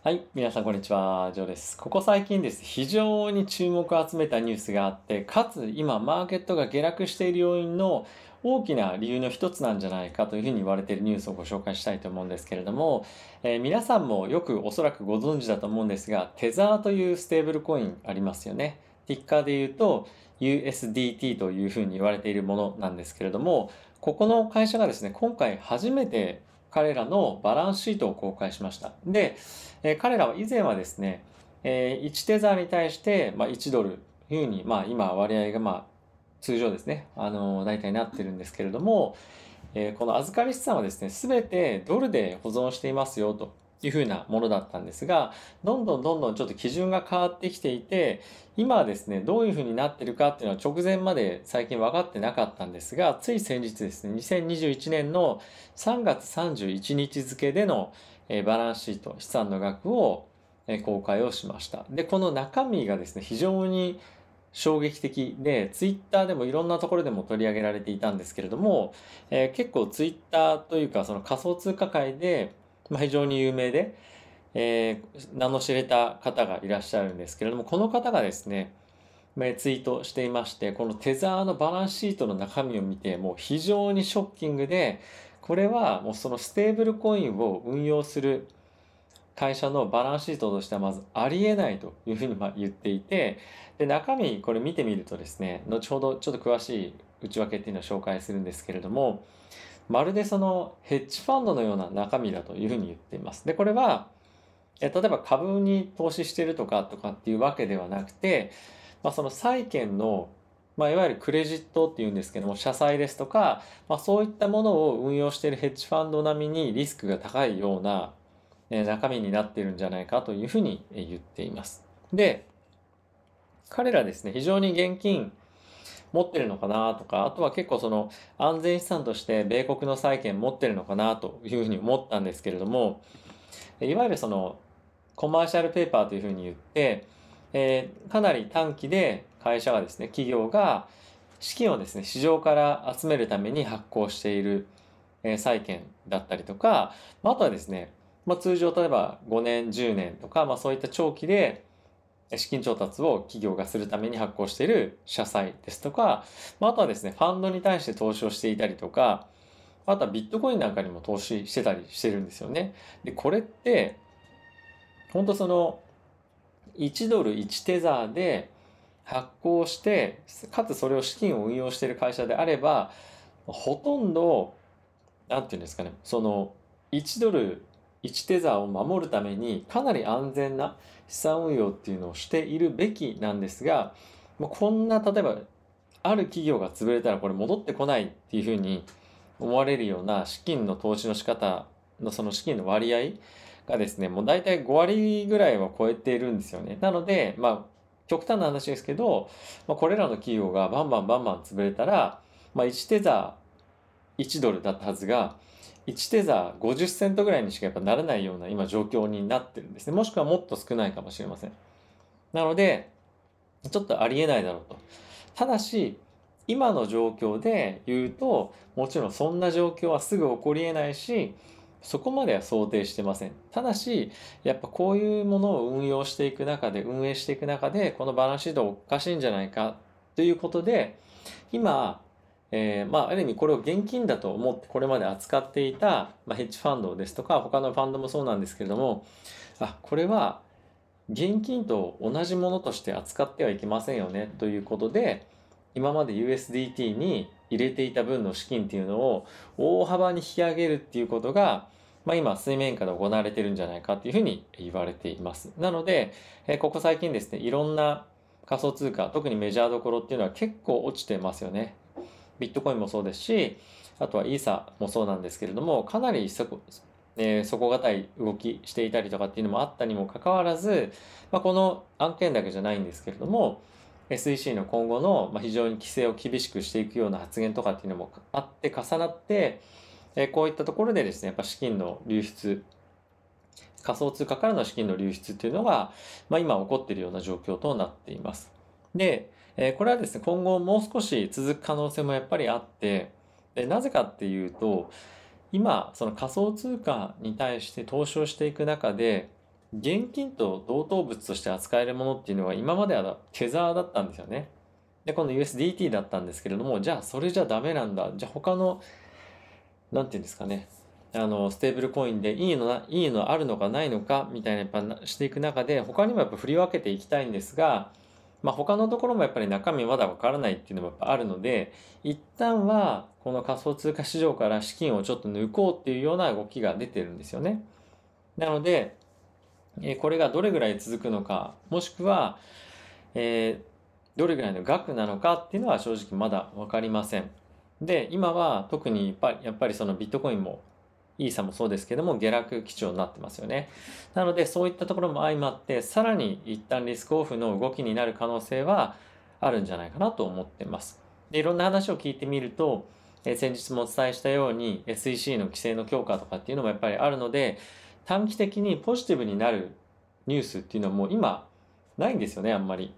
はい、皆さんこんにちは、ジョーです。ここ最近です。非常に注目を集めたニュースがあって、かつ今マーケットが下落している要因の大きな理由の一つなんじゃないかというふうに言われているニュースをご紹介したいと思うんですけれども、えー皆さんもよくおそらくご存知だと思うんですが、テザーというステーブルコインありますよね。ティッカーで言うと USDT というふうに言われているものなんですけれども、ここの会社がですね、今回初めて彼らのバランスシートを公開しました。で、え彼らは以前はですね、え1テザーに対して、ま、1ドルというふうに、まあ、今割合がまあ通常ですね、あの大体なってるんですけれども、えこの預かり資産はですね、すべてドルで保存していますよというふうなものだったんですが、どんどんどんどんちょっと基準が変わってきていて、今はですね、どういうふうになってるかっていうのは直前まで最近分かってなかったんですが、つい先日ですね、2021年の3月31日付でのえバランスシート、資産の額をえ公開をしました。で、この中身がですね、非常に衝撃的で、ツイッターでもいろんなところでも取り上げられていたんですけれども、えー結構ツイッターというかその仮想通貨界で、まあ、非常に有名で、えー名の知れた方がいらっしゃるんですけれども、この方がですね、まツイートしていまして、このテザーのバランスシートの中身を見て、もう非常にショッキングで、これはもうそのステーブルコインを運用する会社のバランスシートとしてはまずありえないというふうにま言っていて、で、中身これ見てみるとですね、後ほどちょっと詳しい内訳っていうのを紹介するんですけれども、まるでそのヘッジファンドのような中身だというふうに言っています。で、これは、え例えば株に投資してるとかとかっていうわけではなくて、まあ、その債券の、まあ、いわゆるクレジットっていうんですけども、社債ですとか、まあ、そういったものを運用しているヘッジファンド並みにリスクが高いような、え中身になっているんじゃないかというふうに言っています。で、彼らですね、非常に現金持ってるのかなとか、あとは結構その安全資産として米国の債券持ってるのかなというふうに思ったんですけれども、いわゆるそのコマーシャルペーパーというふうに言って、えーかなり短期で会社がですね、企業が資金をですね、市場から集めるために発行している、えー債券だったりとか、まあとはですね、まあ、通常例えば5年、10年とか、まあそういった長期で資金調達を企業がするために発行している社債ですとか、ああとはですね、ファンドに対して投資をしていたりとか、あとはビットコインなんかにも投資してたりしてるんですよね。で、これって、本当その1ドル1テザーで発行してかつそれを資金を運用している会社であればほとんどなんていうんですかねその1ドル1テザーを守るためにかなり安全な資産運用っていうのをしているべきなんですがもうこんな例えばある企業が潰れたらこれ戻ってこないっていうふうに思われるような資金の投資の仕方のその資金の割合がですね、もう大体5割ぐらいは超えているんですよね。なので、まあ、極端な話ですけど、まあ、これらの企業がバンバンバンバン潰れたら、まあ、1テザー1ドルだったはずが、1テザー50セントぐらいにしかやっぱならないような今状況になってるんですね。もしくはもっと少ないかもしれません。なので、ちょっとありえないだろうと。ただし、今の状況で言うと、もちろんそんな状況はすぐ起こり得ないし、そこまでは想定してません。ただし、やっぱこういうものを運用していく中で、運営していく中で、このバランスシートおかしいんじゃないかということで、今、えーまあ、ある意味これを現金だと思ってこれまで扱っていた、まあ、ヘッジファンドですとか、他のファンドもそうなんですけれども、あ、これは現金と同じものとして扱ってはいけませんよねということで、今まで USDT に入れていた分の資金っていうのを大幅に引き上げるっていうことが、まあ、今水面下で行われてるんじゃないかっていうふうに言われています。なので、えーここ最近ですね、いろんな仮想通貨、特にメジャーどころっていうのは結構落ちてますよね。ビットコインもそうですし、あとはイーサもそうなんですけれども、かなり底,、えー底堅い動きしていたりとかっていうのもあったにもかかわらず、まあ、この案件だけじゃないんですけれども、SEC の今後の非常に規制を厳しくしていくような発言とかっていうのもあって重なって、えこういったところでですね、やっぱ資金の流出、仮想通貨からの資金の流出っていうのが、まあ、今起こっているような状況となっています。で、えーこれはですね、今後もう少し続く可能性もやっぱりあって、でなぜかっていうと、今、その仮想通貨に対して投資をしていく中で、現金と同等物として扱えるものっていうのは今まではテザーだったんですよね。で、この USDT だったんですけれども、じゃあそれじゃダメなんだ。じゃあ他の、なんていうんですかね。あの、ステーブルコインでいいのな、いいのあるのかないのかみたいなやっぱしていく中で、他にもやっぱ振り分けていきたいんですが、まあ、他のところもやっぱり中身まだわからないっていうのもやっぱあるので、一旦はこの仮想通貨市場から資金をちょっと抜こうっていうような動きが出てるんですよね。なので、えこれがどれぐらい続くのか、もしくは、えー、どれぐらいの額なのかっていうのは正直まだ分かりません。で、今は特にやっぱりやっぱりそのビットコインもイーサもそうですけども下落基調になってますよね。なのでそういったところも相まってさらに一旦リスクオフの動きになる可能性はあるんじゃないかなと思ってます。でいろんな話を聞いてみると、え先日もお伝えしたように SEC の規制の強化とかっていうのもやっぱりあるので短期的にポジティブになるニュースっていうのはもう今ないんですよね、あんまり。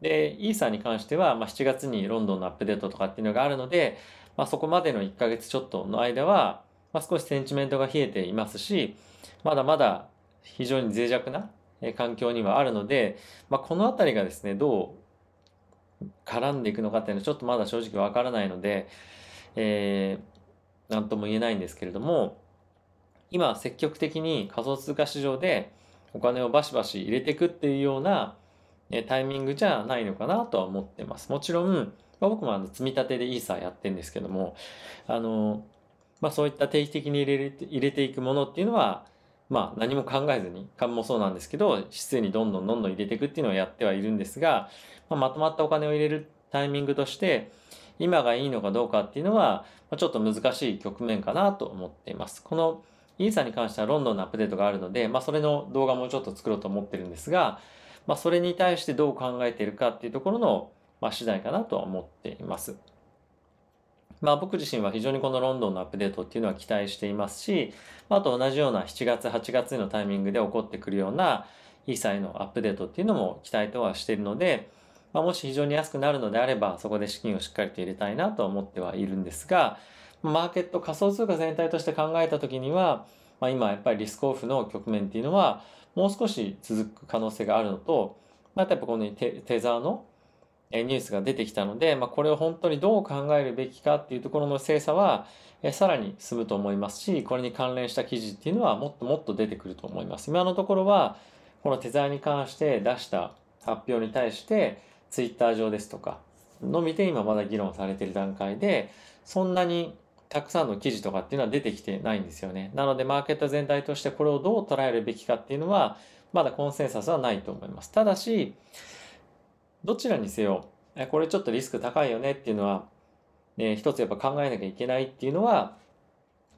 で、イーサーに関しては、まあ、7月にロンドンのアップデートとかっていうのがあるので、まあ、そこまでの1ヶ月ちょっとの間は、まあ、少しセンチメントが冷えていますし、まだまだ非常に脆弱な環境にはあるので、まあ、この辺りがですね、どう絡んでいくのかっていうのはちょっとまだ正直わからないので、えー、なんとも言えないんですけれども、今積極的に仮想通貨市場でお金をバシバシ入れていくっていうようなタイミングじゃないのかなとは思ってます。もちろん、ま、僕もあの積み立てでイーサーやってるんですけども、あの、まあそういった定期的に入れて入れていくものっていうのは、まあ何も考えずに、株もそうなんですけど、指数にどんどんどんどん入れていくっていうのをやってはいるんですが、まあ、まとまったお金を入れるタイミングとして、今がいいのかどうかっていうのはま、ちょっと難しい局面かなと思っています。このイーサに関してはロンドンのアップデートがあるので、まあ、それの動画もちょっと作ろうと思ってるんですが、まあ、それに対してどう考えているかっていうところの、まあ、次第かなとは思っています。まあ、僕自身は非常にこのロンドンのアップデートっていうのは期待していますし、あと同じような7月、8月のタイミングで起こってくるようなイーサへのアップデートっていうのも期待とはしているので、まあ、もし非常に安くなるのであれば、そこで資金をしっかりと入れたいなと思ってはいるんですが、マーケット仮想通貨全体として考えた時には、まあ、今やっぱりリスクオフの局面っていうのはもう少し続く可能性があるのと、まあ、やっぱこのテテザーのニュースが出てきたので、まあ、これを本当にどう考えるべきかっていうところの精査はさらに進むと思いますしこれに関連した記事っていうのはもっともっと出てくると思います今のところはこのテザーに関して出した発表に対してツイッター上ですとかのみで今まだ議論されてる段階でそんなにたくさんの記事とかっていうのは出てきてないんですよね。なのでマーケット全体としてこれをどう捉えるべきかっていうのはまだコンセンサスはないと思います。ただし、どちらにせよ、これちょっとリスク高いよねっていうのは、ね、一つやっぱ考えなきゃいけないっていうのは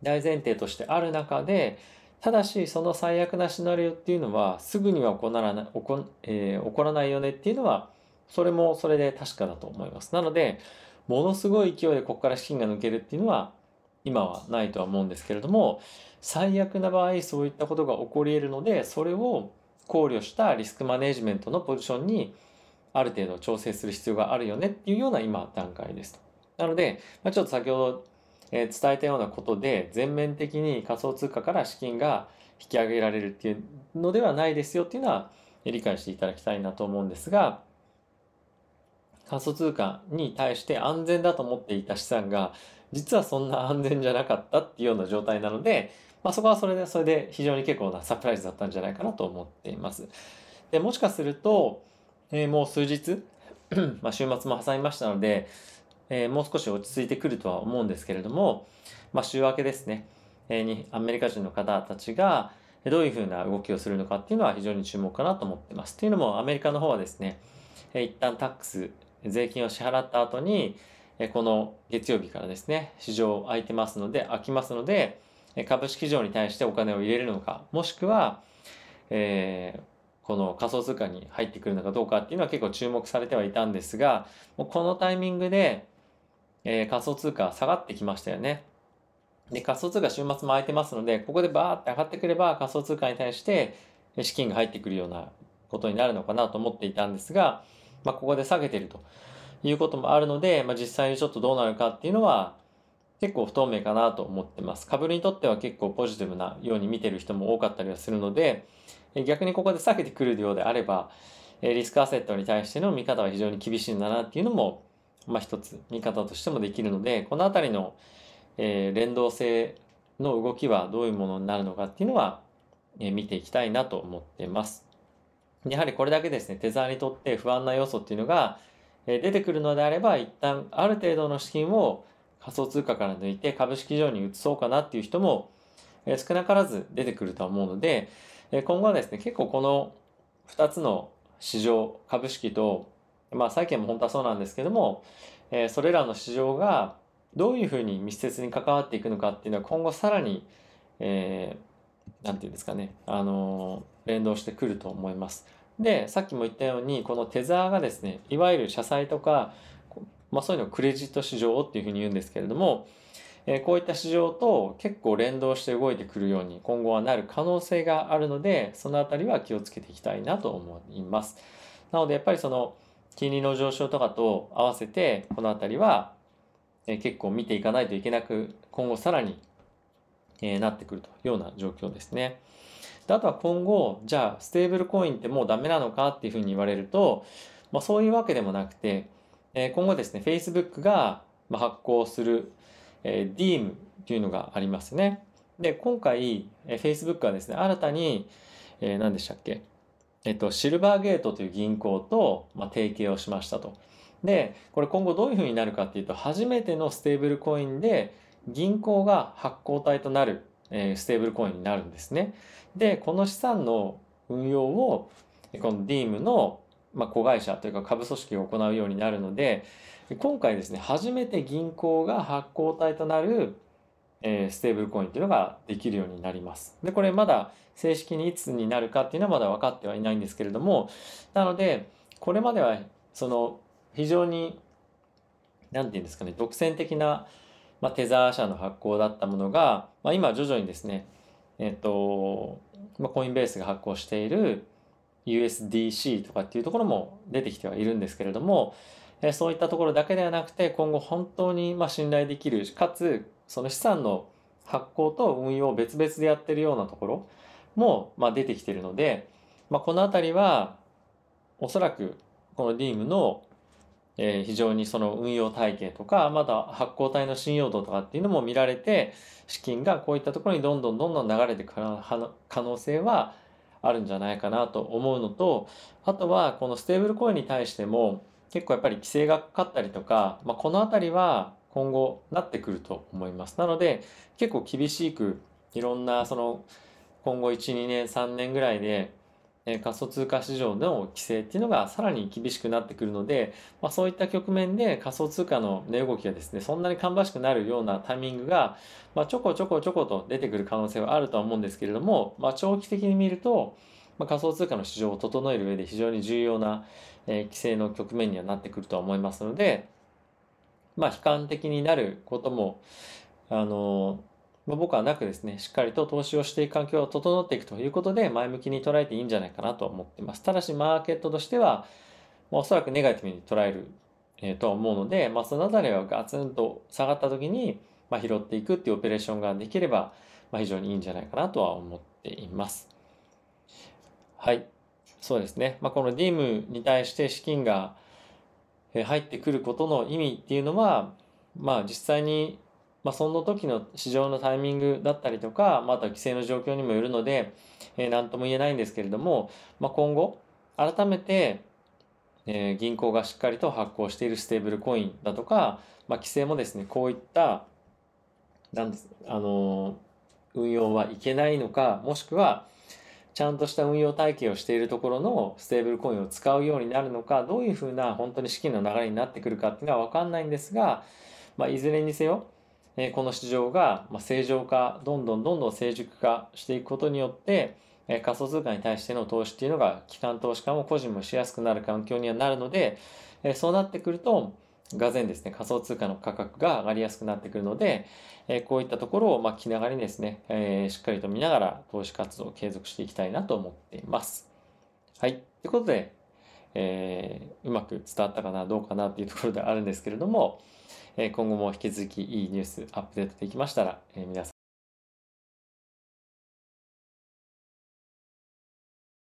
大前提としてある中で、ただしその最悪なシナリオっていうのはすぐには起こらない起こ,、えー、起こらないよねっていうのはそれもそれで確かだと思います。なのでものすごい勢いでここから資金が抜けるっていうのは今はないとは思うんですけれども最悪な場合そういったことが起こり得るのでそれを考慮したリスクマネジメントのポジションにある程度調整する必要があるよねっていうような今段階です。なので、まあ、ちょっと先ほど、え伝えたようなことで全面的に仮想通貨から資金が引き上げられるっていうのではないですよっていうのは理解していただきたいなと思うんですが仮想通貨に対して安全だと思っていた資産が実はそんな安全じゃなかったっていうような状態なので、まあ、そこはそれでそれで非常に結構なサプライズだったんじゃないかなと思っています。でもしかすると、えー、もう数日？まあ週末も挟みましたので、えー、もう少し落ち着いてくるとは思うんですけれども、まあ、週明けですね、えー、にアメリカ人の方たちがどういうふうな動きをするのかっていうのは非常に注目かなと思っています。というのもアメリカの方はですね、えー、一旦タックス税金を支払った後に、この月曜日からですね、市場空いてますので、空きますので、株式市場に対してお金を入れるのか、もしくは、えー、この仮想通貨に入ってくるのかどうかっていうのは結構注目されてはいたんですが、もうこのタイミングで、えー、仮想通貨下がってきましたよね。で、仮想通貨週末も空いてますので、ここでバーって上がってくれば仮想通貨に対して資金が入ってくるようなことになるのかなと思っていたんですが、まあ、ここで下げてるということもあるので、まあ、実際にちょっとどうなるかっていうのは結構不透明かなと思ってます。株にとっては結構ポジティブなように見てる人も多かったりはするので、逆にここで下げてくるようであれば、リスクアセットに対しての見方は非常に厳しいんだなっていうのも、まあ一つ見方としてもできるので、このあたりの、え連動性の動きはどういうものになるのかっていうのは、え見ていきたいなと思ってます。やはりこれだけですね、テザーにとって不安な要素っていうのが、え出てくるのであれば、一旦ある程度の資金を仮想通貨から抜いて株式上に移そうかなっていう人も、え少なからず出てくるとは思うので、今後はですね、結構この2つの市場、株式と、まあ債券も本当はそうなんですけども、えそれらの市場がどういうふうに密接に関わっていくのかっていうのは今後さらに、えー、ていうんですかね、あの、連動してくると思います。で、さっきも言ったように、このテザーがですね、いわゆる社債とか、まあそういうのをクレジット市場っていうふうに言うんですけれども、え、こういった市場と結構連動して動いてくるように今後はなる可能性があるので、そのあたりは気をつけていきたいなと思います。なのでやっぱりその金利の上昇とかと合わせて、このあたりは、え結構見ていかないといけなく、今後さらに、えなってくるというような状況ですね。であとは今後、じゃあ、ステーブルコインってもうダメなのかっていうふうに言われると、まあ、そういうわけでもなくて、え今後ですね、Facebook が発行する、え DEEM っていうのがありますね。で、今回、え Facebook はですね、新たに、えー、何でしたっけ？えっと、シルバーゲートという銀行と、まあ、提携をしましたと。で、これ今後どういうふうになるかっていうと、初めてのステーブルコインで銀行が発行体となる、えー、ステーブルコインになるんですね。で、この資産の運用を、この Diem の、まあ、子会社というか下部組織が行うようになるので、今回ですね、初めて銀行が発行体となる、えー、ステーブルコインっていうのができるようになります。で、これまだ正式にいつになるかっていうのはまだ分かってはいないんですけれども、なので、これまではその非常に、なんて言うんですかね、独占的な、まあ、テザー社の発行だったものが、まあ、今徐々にですね、えっ、と、まあ、コインベースが発行している USDC とかっていうところも出てきてはいるんですけれども、えそういったところだけではなくて、今後本当にま信頼できる、かつ、その資産の発行と運用を別々でやってるようなところも、ま出てきてるので、まあ、このあたりは、おそらくこの DIM のえ、非常にその運用体系とか、まだ発行体の信用度とかっていうのも見られて、資金がこういったところにどんどんどんどん流れてくる可能性はあるんじゃないかなと思うのと、あとはこのステーブルコインに対しても結構やっぱり規制がかかったりとか、まあ、このあたりは今後なってくると思います。なので結構厳しくいろんなその今後1、2年、3年ぐらいでえ仮想通貨市場の規制っていうのがさらに厳しくなってくるので、まあ、そういった局面で仮想通貨の値動きがですね、そんなに芳しくなるようなタイミングが、まあ、ちょこちょこちょこと出てくる可能性はあるとは思うんですけれども、まあ、長期的に見ると、ま、仮想通貨の市場を整える上で非常に重要な、え、規制の局面にはなってくるとは思いますので、まあ、悲観的になることも、あのーまあ、僕はなくですね、しっかりと投資をしていく環境を整っていくということで、前向きに捉えていいんじゃないかなと思ってます。ただし、マーケットとしては、まあ、おそらくネガティブに捉える、えー、とは思うので、まあ、そのあたりはガツンと下がった時に、まあ、拾っていくっていうオペレーションができれば、まあ、非常にいいんじゃないかなとは思っています。はい。そうですね。まあ、この DIM に対して資金が入ってくることの意味っていうのは、まあ実際にまあ、その時の市場のタイミングだったりとか、また規制の状況にもよるので、えー、何とも言えないんですけれども、まあ、今後、改めて、えー、銀行がしっかりと発行しているステーブルコインだとか、まあ、規制もですね、こういった、なんです、あのー、運用はいけないのか、もしくは、ちゃんとした運用体系をしているところのステーブルコインを使うようになるのか、どういうふうな本当に資金の流れになってくるかっていうのはわかんないんですが、まあ、いずれにせよ、えこの市場が正常化、どんどんどんどん成熟化していくことによって、え仮想通貨に対しての投資っていうのが、機関投資家も個人もしやすくなる環境にはなるので、えそうなってくると、がぜんですね、仮想通貨の価格が上がりやすくなってくるので、えこういったところを、ま気長にですね、えしっかりと見ながら投資活動を継続していきたいなと思っています。はい。ということで、えー、うまく伝わったかな、どうかなっていうところであるんですけれども、今後も引き続きいいニュースアップデートできましたら、皆さ